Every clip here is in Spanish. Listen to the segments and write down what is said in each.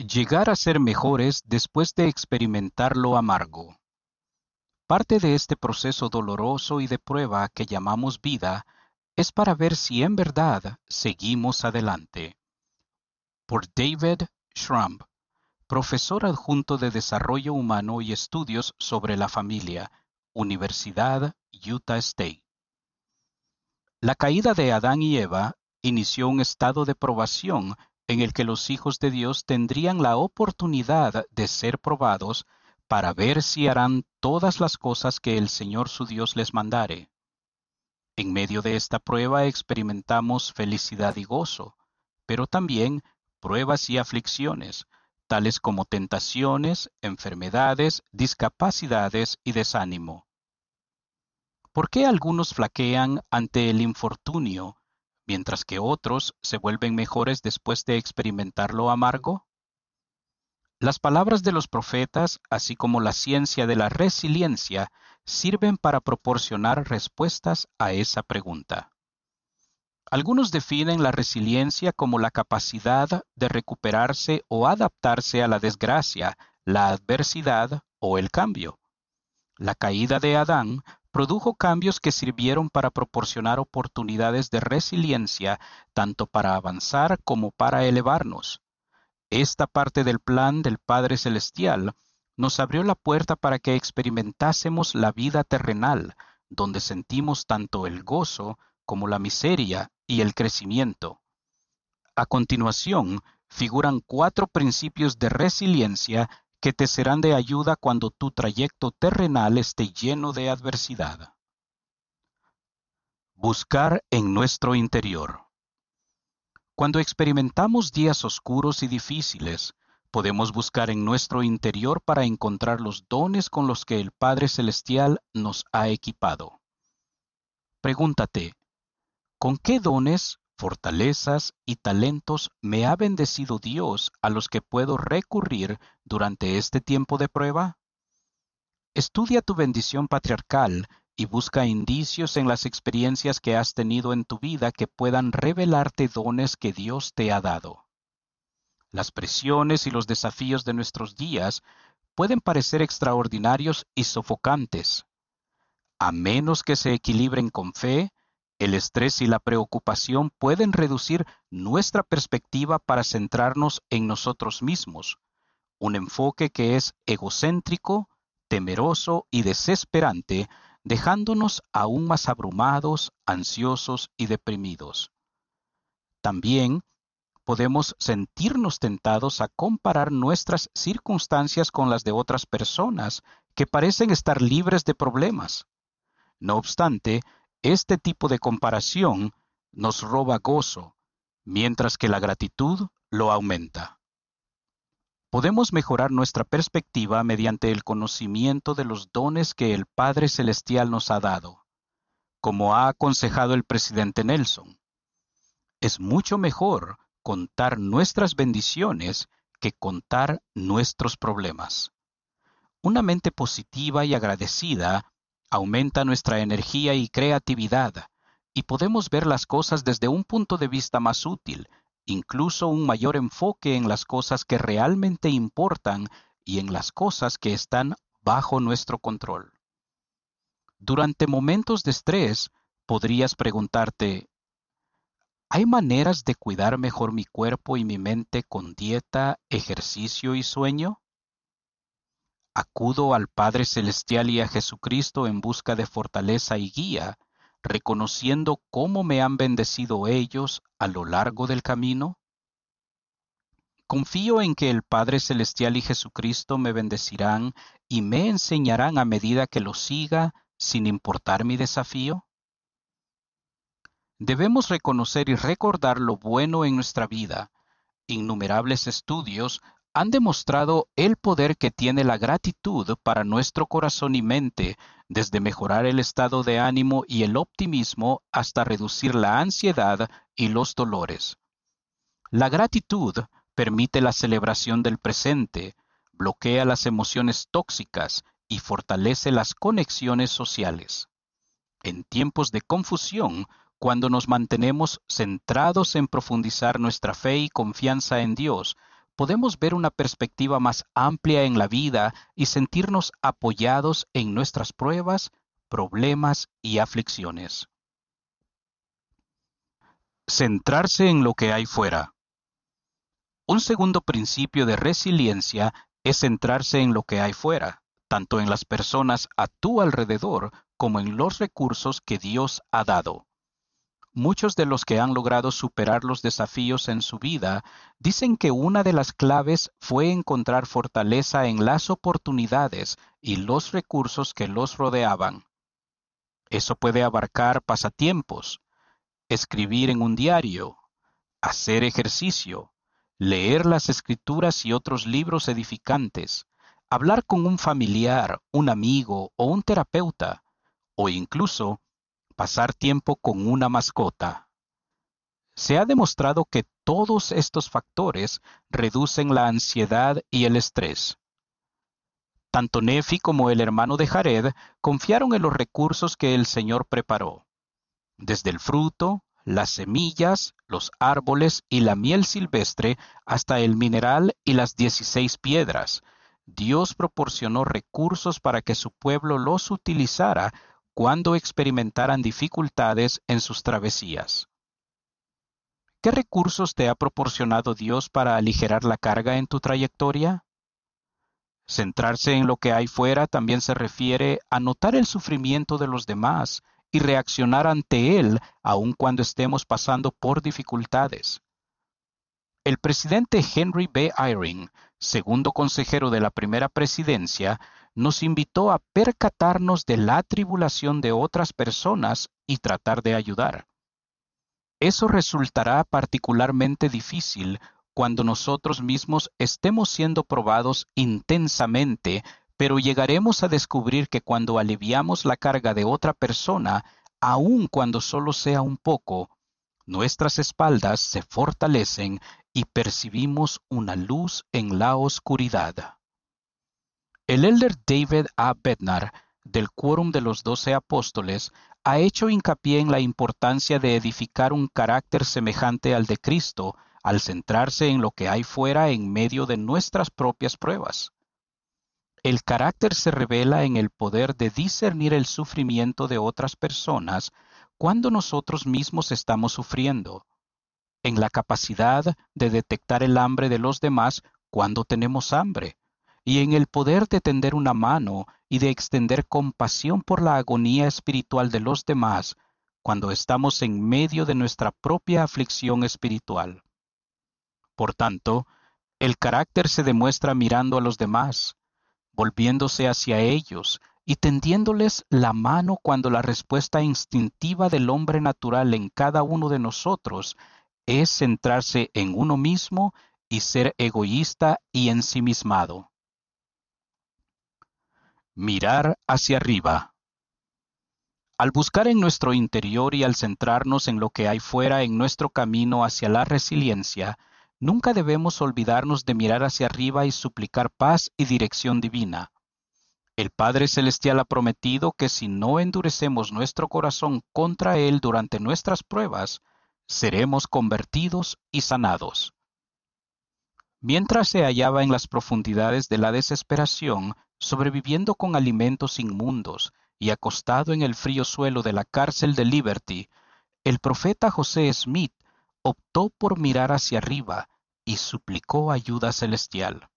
Llegar a ser mejores después de experimentar lo amargo. Parte de este proceso doloroso y de prueba que llamamos vida es para ver si en verdad seguimos adelante. Por David Schramm, profesor adjunto de Desarrollo Humano y Estudios sobre la Familia, Universidad Utah State. La caída de Adán y Eva inició un estado de probación en el que los hijos de Dios tendrían la oportunidad de ser probados para ver si harán todas las cosas que el Señor su Dios les mandare. En medio de esta prueba experimentamos felicidad y gozo, pero también pruebas y aflicciones, tales como tentaciones, enfermedades, discapacidades y desánimo. ¿Por qué algunos flaquean ante el infortunio mientras que otros se vuelven mejores después de experimentar lo amargo? Las palabras de los profetas, así como la ciencia de la resiliencia, sirven para proporcionar respuestas a esa pregunta. Algunos definen la resiliencia como la capacidad de recuperarse o adaptarse a la desgracia, la adversidad o el cambio. La caída de Adán produjo cambios que sirvieron para proporcionar oportunidades de resiliencia tanto para avanzar como para elevarnos. Esta parte del plan del Padre Celestial nos abrió la puerta para que experimentásemos la vida terrenal, donde sentimos tanto el gozo como la miseria y el crecimiento. A continuación, figuran cuatro principios de resiliencia que te serán de ayuda cuando tu trayecto terrenal esté lleno de adversidad. Buscar en nuestro interior. Cuando experimentamos días oscuros y difíciles, podemos buscar en nuestro interior para encontrar los dones con los que el Padre Celestial nos ha equipado. Pregúntate, ¿con qué dones fortalezas y talentos me ha bendecido Dios a los que puedo recurrir durante este tiempo de prueba? Estudia tu bendición patriarcal y busca indicios en las experiencias que has tenido en tu vida que puedan revelarte dones que Dios te ha dado. Las presiones y los desafíos de nuestros días pueden parecer extraordinarios y sofocantes. A menos que se equilibren con fe, el estrés y la preocupación pueden reducir nuestra perspectiva para centrarnos en nosotros mismos, un enfoque que es egocéntrico, temeroso y desesperante, dejándonos aún más abrumados, ansiosos y deprimidos. También podemos sentirnos tentados a comparar nuestras circunstancias con las de otras personas que parecen estar libres de problemas. No obstante, este tipo de comparación nos roba gozo, mientras que la gratitud lo aumenta. Podemos mejorar nuestra perspectiva mediante el conocimiento de los dones que el Padre Celestial nos ha dado, como ha aconsejado el presidente Nelson. Es mucho mejor contar nuestras bendiciones que contar nuestros problemas. Una mente positiva y agradecida aumenta nuestra energía y creatividad, y podemos ver las cosas desde un punto de vista más útil, incluso un mayor enfoque en las cosas que realmente importan y en las cosas que están bajo nuestro control. Durante momentos de estrés, podrías preguntarte, ¿hay maneras de cuidar mejor mi cuerpo y mi mente con dieta, ejercicio y sueño? Acudo al Padre Celestial y a Jesucristo en busca de fortaleza y guía, reconociendo cómo me han bendecido ellos a lo largo del camino. Confío en que el Padre Celestial y Jesucristo me bendecirán y me enseñarán a medida que lo siga sin importar mi desafío. Debemos reconocer y recordar lo bueno en nuestra vida. Innumerables estudios han demostrado el poder que tiene la gratitud para nuestro corazón y mente, desde mejorar el estado de ánimo y el optimismo hasta reducir la ansiedad y los dolores. La gratitud permite la celebración del presente, bloquea las emociones tóxicas y fortalece las conexiones sociales. En tiempos de confusión, cuando nos mantenemos centrados en profundizar nuestra fe y confianza en Dios, podemos ver una perspectiva más amplia en la vida y sentirnos apoyados en nuestras pruebas, problemas y aflicciones. Centrarse en lo que hay fuera. Un segundo principio de resiliencia es centrarse en lo que hay fuera, tanto en las personas a tu alrededor como en los recursos que Dios ha dado. Muchos de los que han logrado superar los desafíos en su vida dicen que una de las claves fue encontrar fortaleza en las oportunidades y los recursos que los rodeaban. Eso puede abarcar pasatiempos, escribir en un diario, hacer ejercicio, leer las escrituras y otros libros edificantes, hablar con un familiar, un amigo o un terapeuta, o incluso pasar tiempo con una mascota. Se ha demostrado que todos estos factores reducen la ansiedad y el estrés. Tanto Nefi como el hermano de Jared confiaron en los recursos que el Señor preparó. Desde el fruto, las semillas, los árboles y la miel silvestre hasta el mineral y las dieciséis piedras, Dios proporcionó recursos para que su pueblo los utilizara cuando experimentaran dificultades en sus travesías. ¿Qué recursos te ha proporcionado Dios para aligerar la carga en tu trayectoria? Centrarse en lo que hay fuera también se refiere a notar el sufrimiento de los demás y reaccionar ante él aun cuando estemos pasando por dificultades. El presidente Henry B. Eyring, segundo consejero de la primera presidencia, nos invitó a percatarnos de la tribulación de otras personas y tratar de ayudar. Eso resultará particularmente difícil cuando nosotros mismos estemos siendo probados intensamente, pero llegaremos a descubrir que cuando aliviamos la carga de otra persona, aun cuando solo sea un poco, nuestras espaldas se fortalecen y percibimos una luz en la oscuridad. El elder David A. Bednar, del Quórum de los Doce Apóstoles, ha hecho hincapié en la importancia de edificar un carácter semejante al de Cristo al centrarse en lo que hay fuera en medio de nuestras propias pruebas. El carácter se revela en el poder de discernir el sufrimiento de otras personas cuando nosotros mismos estamos sufriendo, en la capacidad de detectar el hambre de los demás cuando tenemos hambre, y en el poder de tender una mano y de extender compasión por la agonía espiritual de los demás cuando estamos en medio de nuestra propia aflicción espiritual. Por tanto, el carácter se demuestra mirando a los demás, volviéndose hacia ellos y tendiéndoles la mano cuando la respuesta instintiva del hombre natural en cada uno de nosotros es centrarse en uno mismo y ser egoísta y ensimismado. Mirar hacia arriba. Al buscar en nuestro interior y al centrarnos en lo que hay fuera en nuestro camino hacia la resiliencia, nunca debemos olvidarnos de mirar hacia arriba y suplicar paz y dirección divina. El Padre Celestial ha prometido que si no endurecemos nuestro corazón contra Él durante nuestras pruebas, seremos convertidos y sanados. Mientras se hallaba en las profundidades de la desesperación, sobreviviendo con alimentos inmundos y acostado en el frío suelo de la cárcel de Liberty, el profeta José Smith optó por mirar hacia arriba y suplicó ayuda celestial.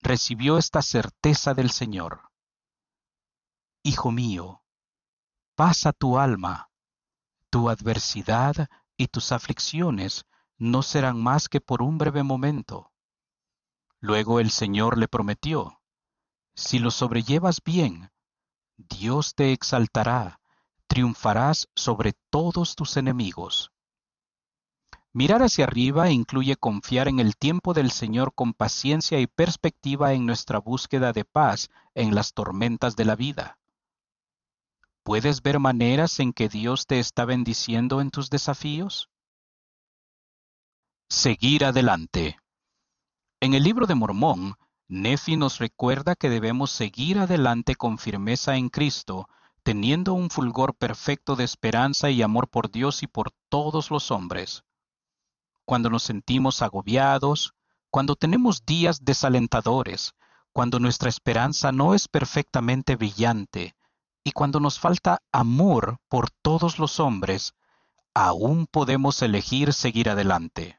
Recibió esta certeza del Señor. Hijo mío, pasa tu alma, tu adversidad y tus aflicciones no serán más que por un breve momento. Luego el Señor le prometió, si lo sobrellevas bien, Dios te exaltará, triunfarás sobre todos tus enemigos. Mirar hacia arriba incluye confiar en el tiempo del Señor con paciencia y perspectiva en nuestra búsqueda de paz en las tormentas de la vida. ¿Puedes ver maneras en que Dios te está bendiciendo en tus desafíos? Seguir adelante. En el libro de Mormón, Nefi nos recuerda que debemos seguir adelante con firmeza en Cristo, teniendo un fulgor perfecto de esperanza y amor por Dios y por todos los hombres. Cuando nos sentimos agobiados, Cuando tenemos días desalentadores, cuando nuestra esperanza no es perfectamente brillante y cuando nos falta amor por todos los hombres, aún podemos elegir seguir adelante.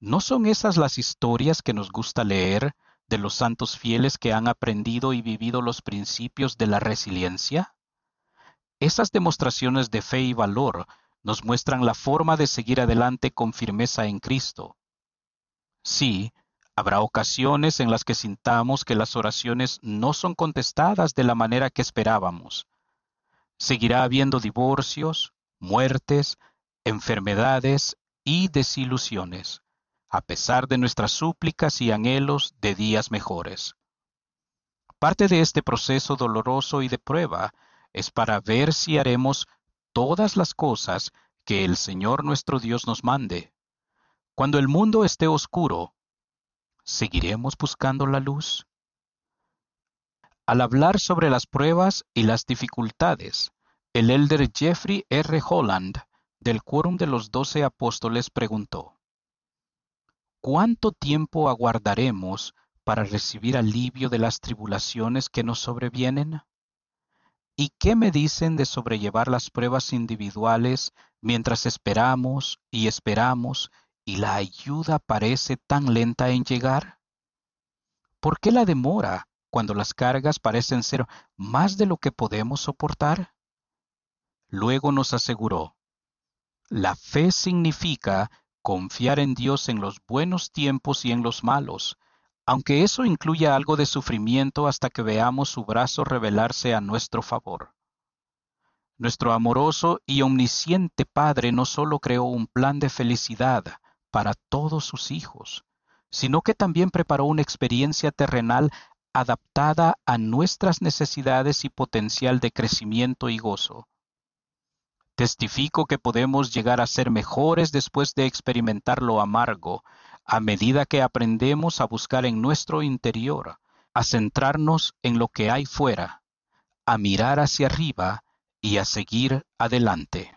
¿No son esas las historias que nos gusta leer de los santos fieles que han aprendido y vivido los principios de la resiliencia? Esas demostraciones de fe y valor nos muestran la forma de seguir adelante con firmeza en Cristo. Sí, habrá ocasiones en las que sintamos que las oraciones no son contestadas de la manera que esperábamos. Seguirá habiendo divorcios, muertes, enfermedades y desilusiones, a pesar de nuestras súplicas y anhelos de días mejores. Parte de este proceso doloroso y de prueba es para ver si haremos todas las cosas que el Señor nuestro Dios nos mande. Cuando el mundo esté oscuro, ¿seguiremos buscando la luz? Al hablar sobre las pruebas y las dificultades, el elder Jeffrey R. Holland, del Quórum de los Doce Apóstoles, preguntó, ¿Cuánto tiempo aguardaremos para recibir alivio de las tribulaciones que nos sobrevienen? ¿Y qué me dicen de sobrellevar las pruebas individuales mientras esperamos y esperamos y la ayuda parece tan lenta en llegar? ¿Por qué la demora cuando las cargas parecen ser más de lo que podemos soportar? Luego nos aseguró, la fe significa confiar en Dios en los buenos tiempos y en los malos, aunque eso incluya algo de sufrimiento hasta que veamos su brazo revelarse a nuestro favor. Nuestro amoroso y omnisciente Padre no solo creó un plan de felicidad para todos sus hijos, sino que también preparó una experiencia terrenal adaptada a nuestras necesidades y potencial de crecimiento y gozo. Testifico que podemos llegar a ser mejores después de experimentar lo amargo, a medida que aprendemos a buscar en nuestro interior, a centrarnos en lo que hay fuera, a mirar hacia arriba y a seguir adelante.